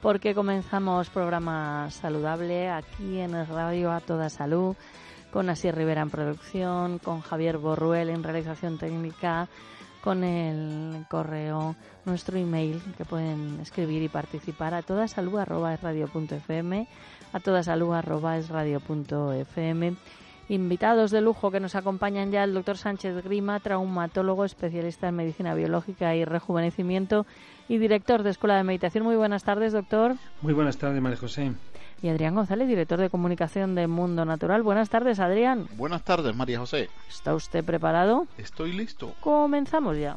porque comenzamos programa saludable aquí en el radio A Toda Salud, con Así Rivera en producción, con Javier Borruel en realización técnica, con el correo, nuestro email que pueden escribir y participar a toda salud arroba es radio punto fm, a toda salud arroba es radio punto fm. Invitados de lujo que nos acompañan ya el doctor Sánchez Grima, traumatólogo, especialista en medicina biológica y rejuvenecimiento y director de Escuela de Meditación. Muy buenas tardes, doctor. Muy buenas tardes, María José. Y Adrián González, director de comunicación de Mundo Natural. Buenas tardes, Adrián. Buenas tardes, María José. ¿Está usted preparado? Estoy listo. Comenzamos ya.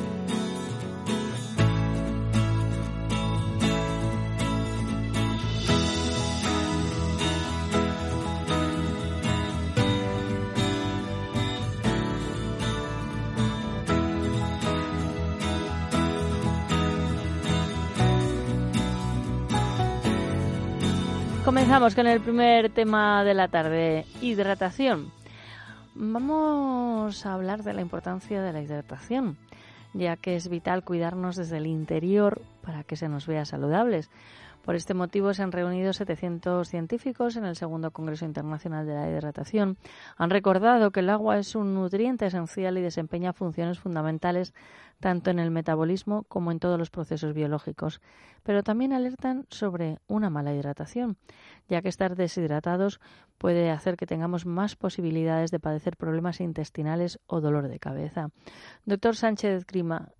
Comenzamos con el primer tema de la tarde, hidratación. Vamos a hablar de la importancia de la hidratación, ya que es vital cuidarnos desde el interior para que se nos vea saludables. Por este motivo se han reunido 700 científicos en el segundo Congreso Internacional de la Hidratación. Han recordado que el agua es un nutriente esencial y desempeña funciones fundamentales tanto en el metabolismo como en todos los procesos biológicos. Pero también alertan sobre una mala hidratación, ya que estar deshidratados puede hacer que tengamos más posibilidades de padecer problemas intestinales o dolor de cabeza. Doctor Sánchez Grima,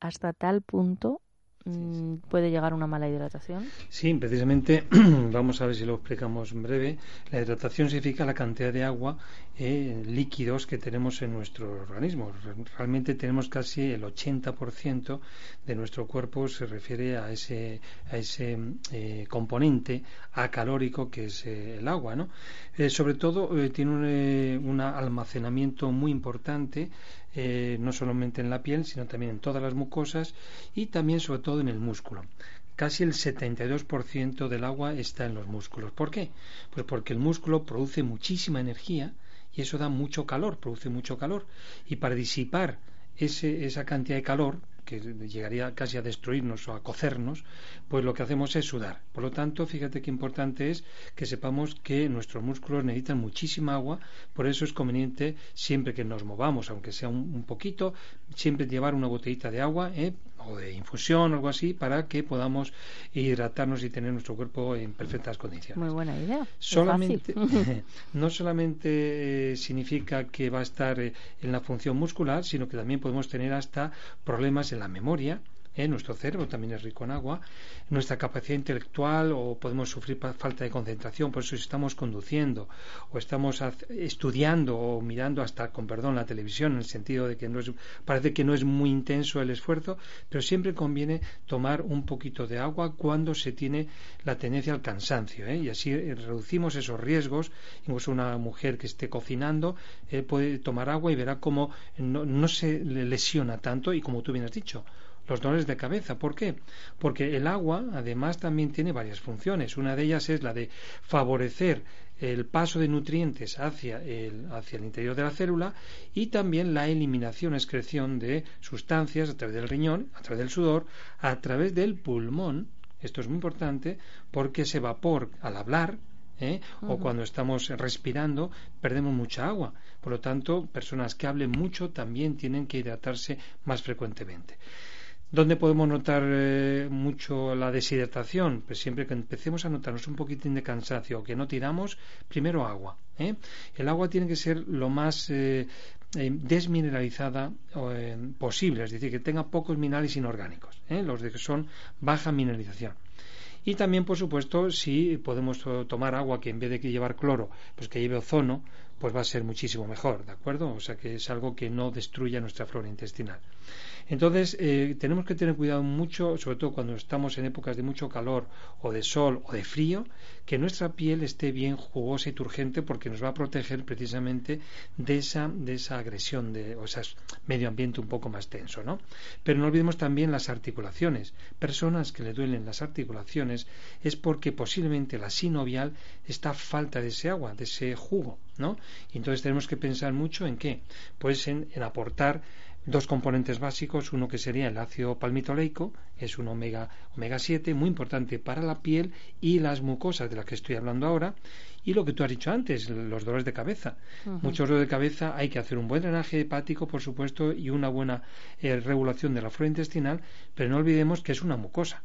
¿hasta tal punto Mm, puede llegar una mala hidratación? Sí, precisamente, vamos a ver si lo explicamos en breve. La hidratación significa la cantidad de agua, eh, líquidos que tenemos en nuestro organismo. Realmente tenemos casi el 80% de nuestro cuerpo se refiere a ese, a ese eh, componente acalórico que es eh, el agua. ¿no? sobre todo tiene un, un almacenamiento muy importante eh, no solamente en la piel, sino también en todas las mucosas y también sobre todo en el músculo. Casi el 72% del agua está en los músculos. ¿Por qué? Pues porque el músculo produce muchísima energía y eso da mucho calor, produce mucho calor. Y para disipar ese, esa cantidad de calor, que llegaría casi a destruirnos o a cocernos, pues lo que hacemos es sudar. Por lo tanto, fíjate qué importante es que sepamos que nuestros músculos necesitan muchísima agua, por eso es conveniente siempre que nos movamos, aunque sea un, poquito, siempre llevar una botellita de agua ¿eh? O de infusión o algo así para que podamos hidratarnos y tener nuestro cuerpo en perfectas condiciones. Muy buena idea. Solamente, no solamente eh, significa que va a estar eh, en la función muscular, sino que también podemos tener hasta problemas en la memoria, ¿eh? nuestro cerebro también es rico en agua, nuestra capacidad intelectual o podemos sufrir falta de concentración, por eso si estamos conduciendo o estamos estudiando o mirando hasta, con perdón, la televisión, en el sentido de que no es, parece que no es muy intenso el esfuerzo, pero siempre conviene tomar un poquito de agua cuando se tiene la tendencia al cansancio, ¿eh? y así reducimos esos riesgos, incluso una mujer que esté cocinando eh, puede tomar agua y verá cómo no, no se lesiona tanto y como tú bien has dicho, los dolores de cabeza. ¿Por qué? Porque el agua además también tiene varias funciones. Una de ellas es la de favorecer el paso de nutrientes hacia el, hacia el interior de la célula y también la eliminación, excreción de sustancias a través del riñón, a través del sudor, a través del pulmón. Esto es muy importante porque ese vapor al hablar ¿eh? o cuando estamos respirando perdemos mucha agua. Por lo tanto, personas que hablen mucho también tienen que hidratarse más frecuentemente. ¿Dónde podemos notar eh, mucho la deshidratación? Pues siempre que empecemos a notarnos un poquitín de cansancio o que no tiramos, primero agua. ¿eh? El agua tiene que ser lo más eh, desmineralizada posible, es decir, que tenga pocos minerales inorgánicos, los de que son baja mineralización. Y también, por supuesto, si podemos tomar agua que en vez de que llevar cloro, pues que lleve ozono, pues va a ser muchísimo mejor, ¿de acuerdo? O sea que es algo que no destruya nuestra flora intestinal. Entonces, eh, tenemos que tener cuidado mucho, sobre todo cuando estamos en épocas de mucho calor o de sol o de frío, que nuestra piel esté bien jugosa y turgente porque nos va a proteger precisamente de esa, de esa agresión, de, o sea, medio ambiente un poco más tenso, ¿no? Pero no olvidemos también las articulaciones. Personas que le duelen las articulaciones es porque posiblemente la sinovial está falta de ese agua, de ese jugo, ¿no? Y entonces tenemos que pensar mucho en qué, pues en aportar dos componentes básicos, uno que sería el ácido palmitoleico, es un omega, omega 7, muy importante para la piel y las mucosas de las que estoy hablando ahora, y lo que tú has dicho antes, los dolores de cabeza. Muchos dolores de cabeza hay que hacer un buen drenaje hepático, por supuesto, y una buena eh, regulación de la flora intestinal, pero no olvidemos que es una mucosa.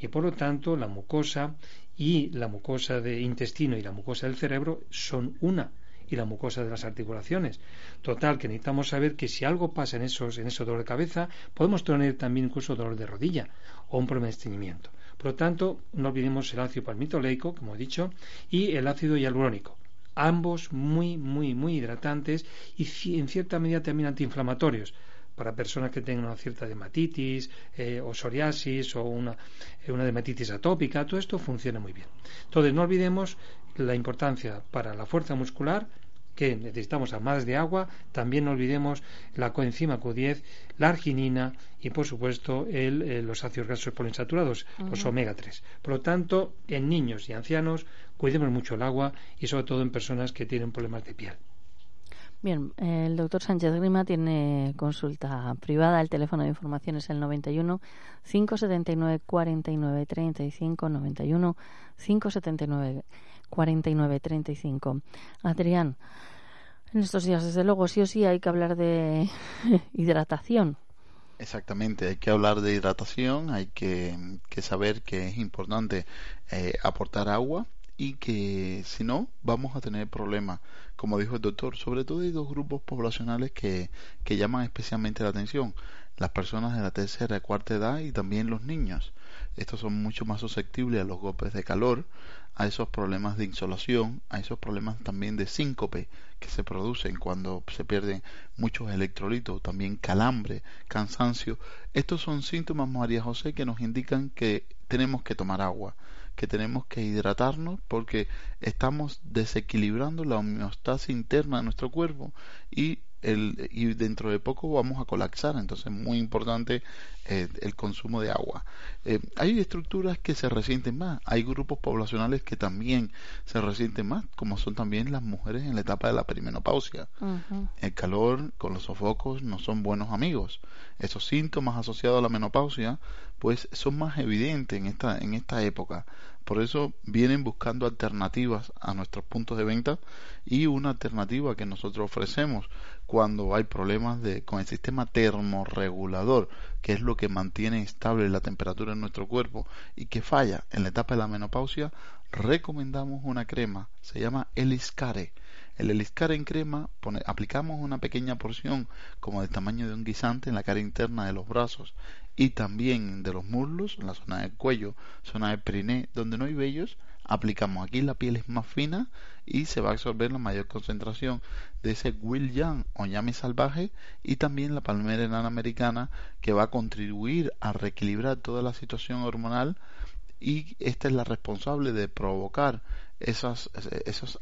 Y por lo tanto, la mucosa y la mucosa de intestino y la mucosa del cerebro son una y la mucosa de las articulaciones. Total, que necesitamos saber que si algo pasa en esos, en ese dolor de cabeza, podemos tener también incluso dolor de rodilla o un problema de estreñimiento. Por lo tanto, no olvidemos el ácido palmitoleico, como he dicho, y el ácido hialurónico. Ambos muy, muy, muy hidratantes y en cierta medida también antiinflamatorios para personas que tengan una cierta dermatitis eh, o psoriasis o una, eh, una dermatitis atópica, todo esto funciona muy bien. Entonces, no olvidemos la importancia para la fuerza muscular que necesitamos a más de agua, también no olvidemos la coenzima Q10, la arginina y por supuesto el, eh, los ácidos grasos poliinsaturados, los omega 3. Por lo tanto, en niños y ancianos cuidemos mucho el agua y sobre todo en personas que tienen problemas de piel. Bien, el doctor Sánchez Grima tiene consulta privada. El teléfono de información es el 91 579 49 35 91 579 4935. Adrián, en estos días, desde luego, sí o sí hay que hablar de hidratación. Exactamente, hay que hablar de hidratación, hay que, saber que es importante eh, aportar agua y que si no vamos a tener problemas. Como dijo el doctor, sobre todo hay dos grupos poblacionales que, que llaman especialmente la atención, las personas de la tercera y cuarta edad y también los niños. Estos son mucho más susceptibles a los golpes de calor, a esos problemas de insolación, a esos problemas también de síncope que se producen cuando se pierden muchos electrolitos, también calambre, cansancio. Estos son síntomas, María José, que nos indican que tenemos que tomar agua, que tenemos que hidratarnos porque estamos desequilibrando la homeostasis interna de nuestro cuerpo y el, y dentro de poco vamos a colapsar. Entonces, muy importante eh, el consumo de agua. Eh, hay estructuras que se resienten más, hay grupos poblacionales que también se resienten más, como son también las mujeres en la etapa de la perimenopausia. El calor con los sofocos no son buenos amigos. Esos síntomas asociados a la menopausia, pues son más evidentes en esta, en esta época. Por eso vienen buscando alternativas a nuestros puntos de venta y una alternativa que nosotros ofrecemos cuando hay problemas de, con el sistema termorregulador, que es lo que mantiene estable la temperatura en nuestro cuerpo y que falla en la etapa de la menopausia, recomendamos una crema, se llama Eliscare. El Eliscare en crema aplicamos una pequeña porción como del tamaño de un guisante en la cara interna de los brazos y también de los muslos, en la zona del cuello, zona del periné, donde no hay vellos, aplicamos aquí la piel es más fina y se va a absorber la mayor concentración de ese Young o llame salvaje y también la palmera enana americana que va a contribuir a reequilibrar toda la situación hormonal y esta es la responsable de provocar esas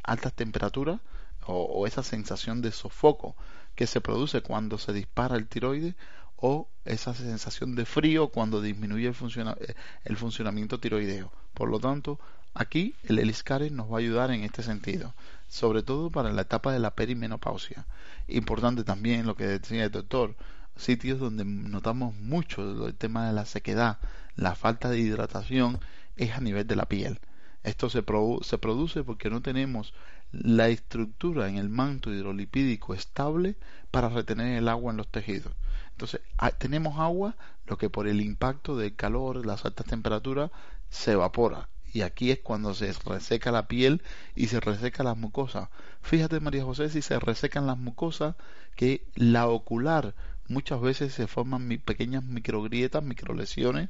altas temperaturas o, esa sensación de sofoco que se produce cuando se dispara el tiroides o esa sensación de frío cuando disminuye el, eh, el funcionamiento tiroideo. Por lo tanto, aquí el Eliscare nos va a ayudar en este sentido, sobre todo para la etapa de la perimenopausia. Importante también lo que decía el doctor, sitios donde notamos mucho el tema de la sequedad, la falta de hidratación es a nivel de la piel. Esto se, se produce porque no tenemos la estructura en el manto hidrolipídico estable para retener el agua en los tejidos. Entonces, ah, tenemos agua, lo que por el impacto del calor, las altas temperaturas, se evapora. Y aquí es cuando se reseca la piel y se reseca las mucosas. Fíjate, María José, si se resecan las mucosas, que la ocular muchas veces se forman pequeñas microgrietas, microlesiones,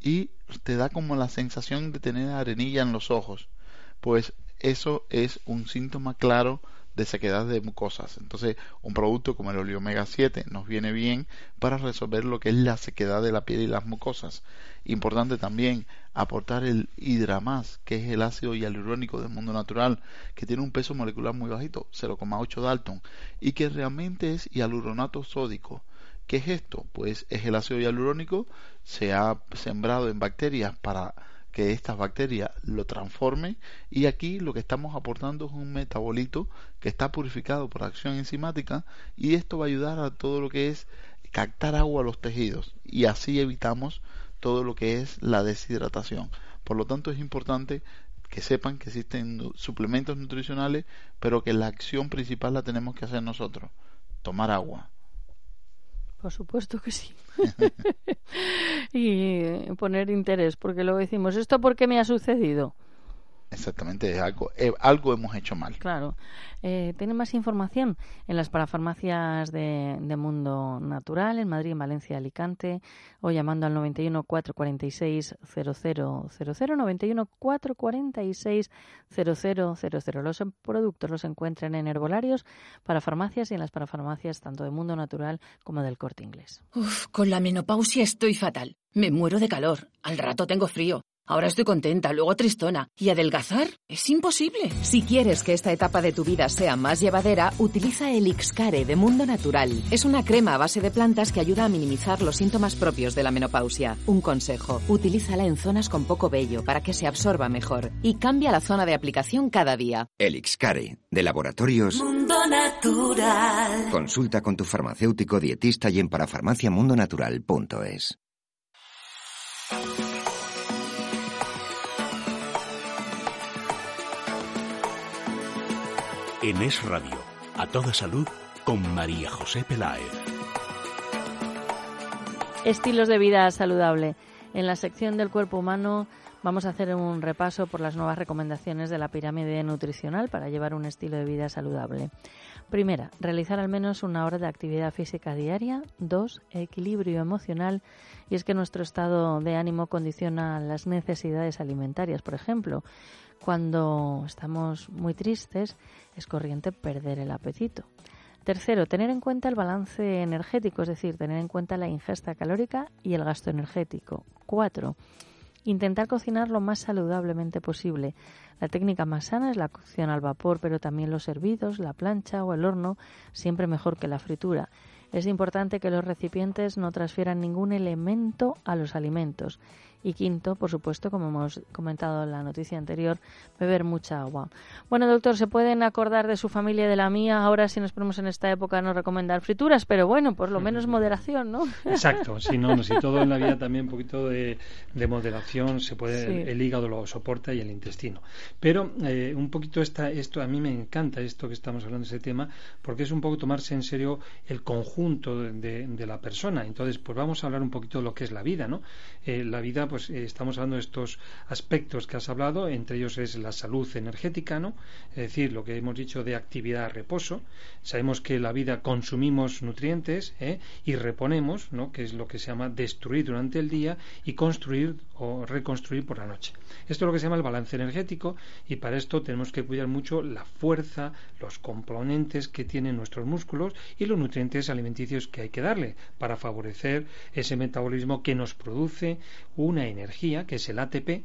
y te da como la sensación de tener arenilla en los ojos. Pues eso es un síntoma claro de sequedad de mucosas. Entonces, un producto como el oleomega 7 nos viene bien para resolver lo que es la sequedad de la piel y las mucosas. Importante también aportar el hidramás, que es el ácido hialurónico del mundo natural, que tiene un peso molecular muy bajito, 0,8 Dalton, y que realmente es hialuronato sódico. ¿Qué es esto? Pues es el ácido hialurónico, se ha sembrado en bacterias para que estas bacterias lo transformen y aquí lo que estamos aportando es un metabolito que está purificado por acción enzimática y esto va a ayudar a todo lo que es captar agua a los tejidos y así evitamos todo lo que es la deshidratación. Por lo tanto es importante que sepan que existen suplementos nutricionales, pero que la acción principal la tenemos que hacer nosotros, tomar agua. Por supuesto que sí. y poner interés, porque luego decimos, ¿esto por qué me ha sucedido? Exactamente, algo, eh, algo hemos hecho mal. Claro. Eh, Tiene más información en las parafarmacias de, Mundo Natural, en Madrid, en Valencia, Alicante, o llamando al 91 446 0000, 91 446 0000. Los productos los encuentran en herbolarios, parafarmacias y en las parafarmacias tanto de Mundo Natural como del Corte Inglés. Uf, con la menopausia estoy fatal. Me muero de calor. Al rato tengo frío. Ahora estoy contenta, luego tristona. ¿Y adelgazar? Es imposible. Si quieres que esta etapa de tu vida sea más llevadera, utiliza el Ixcare de Mundo Natural. Es una crema a base de plantas que ayuda a minimizar los síntomas propios de la menopausia. Un consejo, utilízala en zonas con poco vello para que se absorba mejor y cambia la zona de aplicación cada día. El Ixcare, de Laboratorios Mundo Natural. Consulta con tu farmacéutico dietista y en parafarmaciamundonatural.es. En Es Radio, a toda salud, con María José Peláez. Estilos de vida saludable. En la sección del cuerpo humano vamos a hacer un repaso por las nuevas recomendaciones de la pirámide nutricional para llevar un estilo de vida saludable. Primera, realizar al menos una hora de actividad física diaria. Dos, equilibrio emocional. Y es que nuestro estado de ánimo condiciona las necesidades alimentarias, por ejemplo. Cuando estamos muy tristes es corriente perder el apetito. Tercero, tener en cuenta el balance energético, es decir, tener en cuenta la ingesta calórica y el gasto energético. Cuatro, intentar cocinar lo más saludablemente posible. La técnica más sana es la cocción al vapor, pero también los hervidos, la plancha o el horno, siempre mejor que la fritura. Es importante que los recipientes no transfieran ningún elemento a los alimentos y quinto, por supuesto, como hemos comentado en la noticia anterior, beber mucha agua. Bueno, doctor, se pueden acordar de su familia y de la mía. Ahora, si nos ponemos en esta época, no recomendar frituras, pero bueno, por lo menos moderación, ¿no? Exacto, si no, si todo en la vida también un poquito de, moderación, se puede, el, hígado lo soporta y el intestino. Pero eh, un poquito esta, esto, a mí me encanta esto que estamos hablando de ese tema, porque es un poco tomarse en serio el conjunto de, de la persona. Entonces, pues vamos a hablar un poquito de lo que es la vida, ¿no? Eh, la vida, pues eh, estamos hablando de estos aspectos que has hablado, entre ellos es la salud energética, ¿no? Es decir, lo que hemos dicho de actividad reposo. Sabemos que la vida consumimos nutrientes ¿eh? y reponemos, ¿no? Que es lo que se llama destruir durante el día y construir o reconstruir por la noche. Esto es lo que se llama el balance energético y para esto tenemos que cuidar mucho la fuerza, los componentes que tienen nuestros músculos y los nutrientes alimenticios que hay que darle para favorecer ese metabolismo que nos produce una energía, que es el ATP,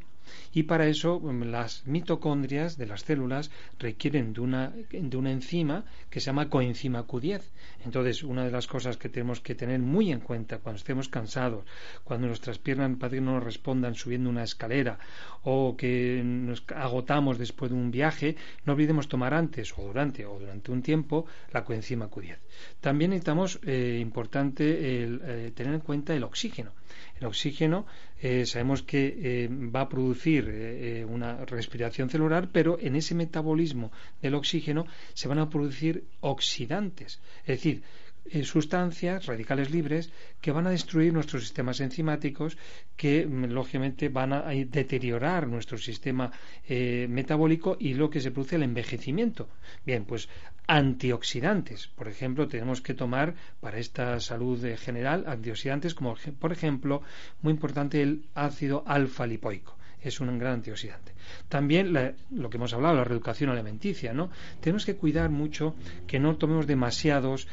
Y para eso mm, las mitocondrias de las células requieren de una, de una enzima que se llama coenzima Q10. Entonces, una de las cosas que tenemos que tener muy en cuenta cuando estemos cansados, cuando nuestras piernas no nos respondan subiendo una escalera o que nos agotamos después de un viaje, no olvidemos tomar antes o durante o durante un tiempo la coenzima Q10. También necesitamos, eh, importante, eh, tener en cuenta el oxígeno. El oxígeno eh, sabemos que va a producir una respiración celular, pero en ese metabolismo del oxígeno se van a producir oxidantes. Es decir, eh, sustancias, radicales libres, que van a destruir nuestros sistemas enzimáticos, que mm, lógicamente van a deteriorar nuestro sistema eh, metabólico y lo que se produce el envejecimiento. Bien, pues antioxidantes, por ejemplo, tenemos que tomar para esta salud general antioxidantes como por ejemplo, muy importante el ácido alfa lipoico es un gran antioxidante. También lo que hemos hablado, la reeducación alimenticia, ¿no? Tenemos que cuidar mucho que no tomemos demasiados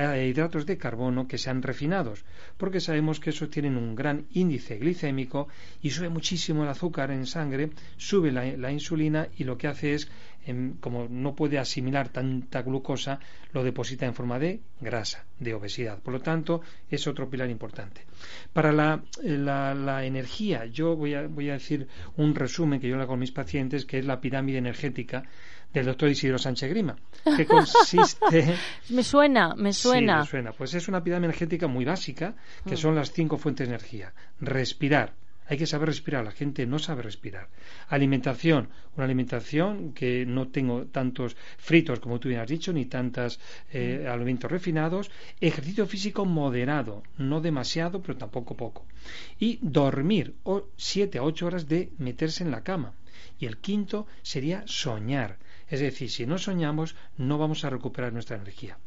hidratos de carbono que sean refinados, porque sabemos que esos tienen un gran índice glicémico y sube muchísimo el azúcar en sangre, sube la, insulina y lo que hace es, em, como no puede asimilar tanta glucosa, lo deposita en forma de grasa, de obesidad. Por lo tanto, es otro pilar importante. Para la, la energía, yo voy a, voy a decir un resumen que yo le hago a mis pacientes, que es la pirámide energética del doctor Isidro Sánchez Grima, que consiste... me suena, me suena. me suena. Pues es una pirámide energética muy básica, que mm. son las cinco fuentes de energía. Respirar. Hay que saber respirar, la gente no sabe respirar. Alimentación, una alimentación que no tengo tantos fritos como tú bien has dicho, ni tantos eh, mm. alimentos refinados. Ejercicio físico moderado, no demasiado, pero tampoco poco. Y dormir, o siete a ocho horas de meterse en la cama. Y el quinto sería soñar es decir, si no soñamos, no vamos a recuperar nuestra energía.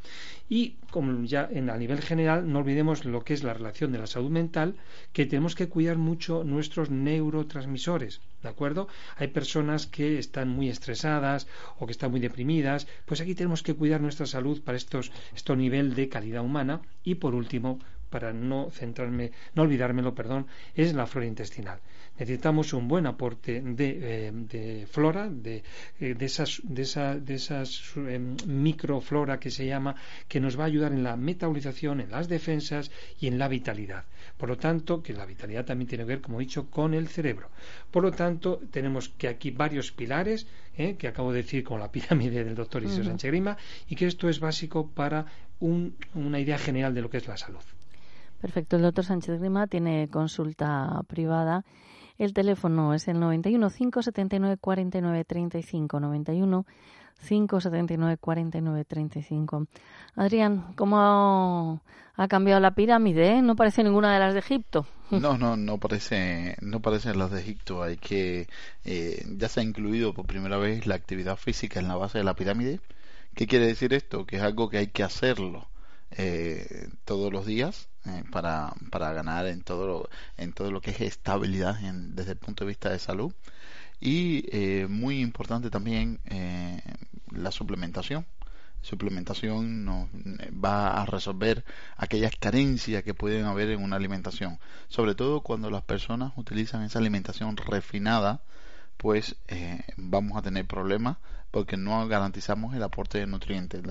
Y como ya en, a nivel general, no olvidemos lo que es la relación de la salud mental, que tenemos que cuidar mucho nuestros neurotransmisores. ¿De acuerdo? Hay personas que están muy estresadas o que están muy deprimidas. Pues aquí tenemos que cuidar nuestra salud para estos, este nivel de calidad humana. Y por último, para no centrarme, no olvidármelo, perdón, es la flora intestinal necesitamos un buen aporte de, eh, flora, de, eh, de, esas, de, esa, de esas eh, microflora que se llama, que nos va a ayudar en la metabolización, en las defensas y en la vitalidad. Por lo tanto, que la vitalidad también tiene que ver, como he dicho, con el cerebro. Por lo tanto, tenemos que aquí varios pilares, que acabo de decir con la pirámide del doctor Isidro Sánchez Grima, y que esto es básico para una idea general de lo que es la salud. Perfecto. El doctor Sánchez Grima tiene consulta privada el teléfono es el 91 579 49 35 91 579 49 35. Adrián, ¿cómo ha cambiado la pirámide? Eh? No parece ninguna de las de Egipto. No, no, no parece, no parecen las de Egipto. Hay que, eh, ya se ha incluido por primera vez la actividad física en la base de la pirámide. ¿Qué quiere decir esto? Que es algo que hay que hacerlo eh, todos los días eh, para, para ganar en todo lo, en todo lo que es estabilidad desde el punto de vista de salud. Y eh, muy importante también eh, la suplementación. Suplementación nos va a resolver aquellas carencias que pueden haber en una alimentación. Sobre todo cuando las personas utilizan esa alimentación refinada pues vamos a tener problemas porque no garantizamos el aporte de nutrientes,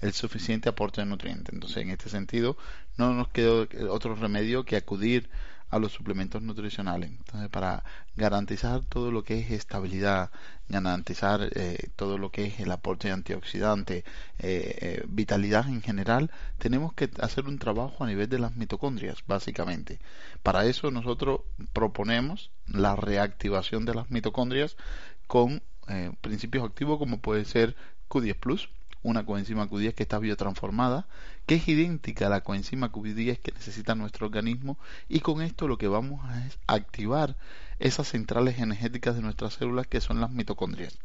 el suficiente aporte de nutrientes. Entonces, en este sentido, no nos queda otro remedio que acudir a los suplementos nutricionales. Entonces, para garantizar todo lo que es estabilidad, garantizar eh, todo lo que es el aporte de antioxidante, eh, eh, vitalidad en general, tenemos que hacer un trabajo a nivel de las mitocondrias, básicamente. Para eso nosotros proponemos la reactivación de las mitocondrias con eh, principios activos como puede ser Q10 Plus, una coenzima Q10 que está biotransformada, que es idéntica a la coenzima Q10 que necesita nuestro organismo y con esto lo que vamos a es activar esas centrales energéticas de nuestras células que son las mitocondrias.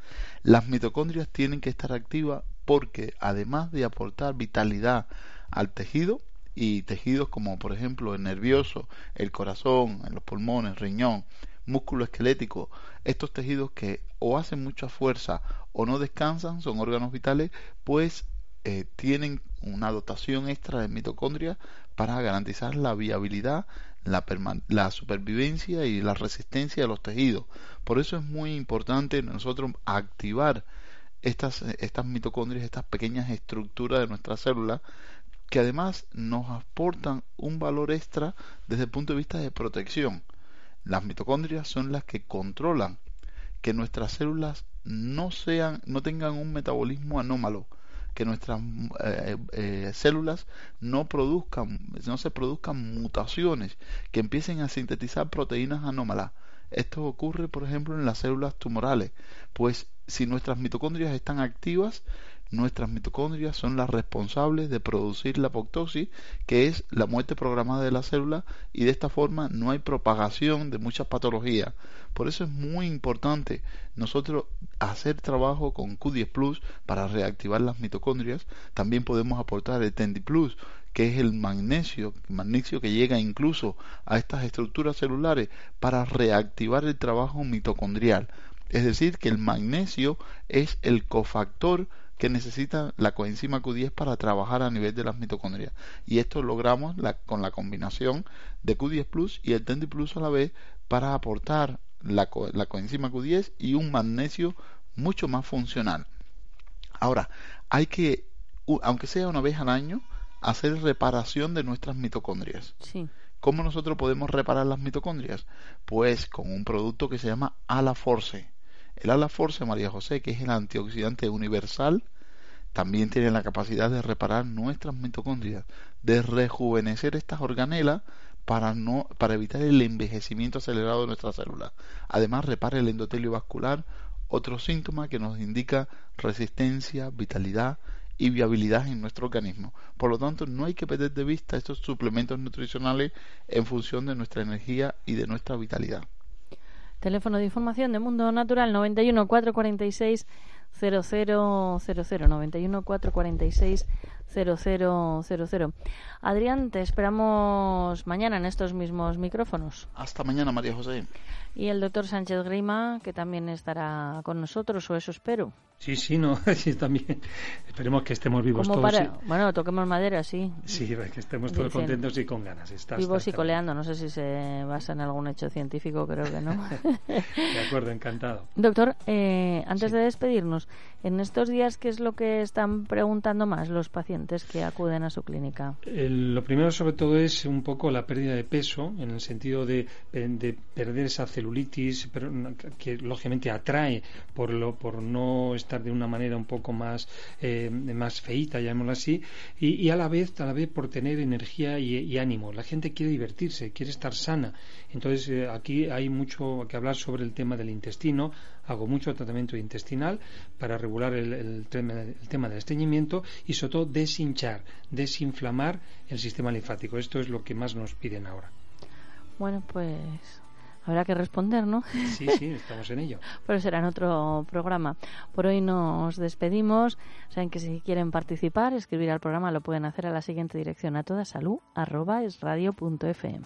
Las mitocondrias tienen que estar activas porque además de aportar vitalidad al tejido, y tejidos como por ejemplo el nervioso, el corazón, los pulmones, riñón, músculo esquelético, estos tejidos que o hacen mucha fuerza o no descansan, son órganos vitales, pues eh, tienen una dotación extra de mitocondria para garantizar la viabilidad, la, la, supervivencia y la resistencia de los tejidos. Por eso es muy importante nosotros activar estas, estas mitocondrias, estas pequeñas estructuras de nuestras células, que además nos aportan un valor extra desde el punto de vista de protección. Las mitocondrias son las que controlan que nuestras células no sean, no tengan un metabolismo anómalo, que nuestras eh, eh, células no produzcan, no se produzcan mutaciones, que empiecen a sintetizar proteínas anómalas. Esto ocurre, por ejemplo, en las células tumorales, pues si nuestras mitocondrias están activas, nuestras mitocondrias son las responsables de producir la apoptosis, que es la muerte programada de la célula, y de esta forma no hay propagación de muchas patologías. Por eso es muy importante nosotros hacer trabajo con Q10 Plus para reactivar las mitocondrias. También podemos aportar el Tendi Plus, que es el magnesio, magnesio que llega incluso a estas estructuras celulares para reactivar el trabajo mitocondrial. Es decir, que el magnesio es el cofactor que necesita la coenzima Q10 para trabajar a nivel de las mitocondrias. Y esto logramos con la combinación de Q10 Plus y el Tendi Plus a la vez para aportar la, la coenzima Q10 y un magnesio mucho más funcional. Ahora, hay que, aunque sea una vez al año, hacer reparación de nuestras mitocondrias. Sí. ¿Cómo nosotros podemos reparar las mitocondrias? Pues con un producto que se llama Alaforce. El Alaforce, María José, que es el antioxidante universal, también tiene la capacidad de reparar nuestras mitocondrias, de rejuvenecer estas organelas para, no, para evitar el envejecimiento acelerado de nuestras células. Además, repara el endotelio vascular, otro síntoma que nos indica resistencia, vitalidad y viabilidad en nuestro organismo. Por lo tanto, no hay que perder de vista estos suplementos nutricionales en función de nuestra energía y de nuestra vitalidad. Teléfono de información de Mundo Natural 91 446 0000 91 446 0000. Adrián, te esperamos mañana en estos mismos micrófonos. Hasta mañana, María José. Y el doctor Sánchez Grima, que también estará con nosotros, o eso espero. Sí, sí, no, sí, también. Esperemos que estemos vivos todos. Bueno, toquemos madera, sí. Sí, que estemos todos contentos y con ganas. vivos y coleando, no sé si se basa en algún hecho científico, creo que no. de acuerdo, encantado. Doctor, eh, antes de despedirnos, en estos días, ¿qué es lo que están preguntando más los pacientes que acuden a su clínica? lo primero, sobre todo, es un poco la pérdida de peso, en el sentido de, de perder esa celulitis, pero, que lógicamente atrae por, lo, por no estar de una manera un poco más, eh, más feita, llamémoslo así, y, a la vez, a la vez por tener energía y, ánimo. La gente quiere divertirse, quiere estar sana. Entonces, eh, aquí hay mucho que hablar sobre el tema del intestino. Hago mucho tratamiento intestinal para regular el, tema, el tema del estreñimiento y sobre todo deshinchar, desinflamar el sistema linfático. Esto es lo que más nos piden ahora. Bueno, pues Habrá que responder, ¿no? Sí, sí, estamos en ello. Pero será en otro programa. Por hoy nos despedimos. Saben que si quieren participar, escribir al programa, lo pueden hacer a la siguiente dirección a toda salud arroba es radio punto fm.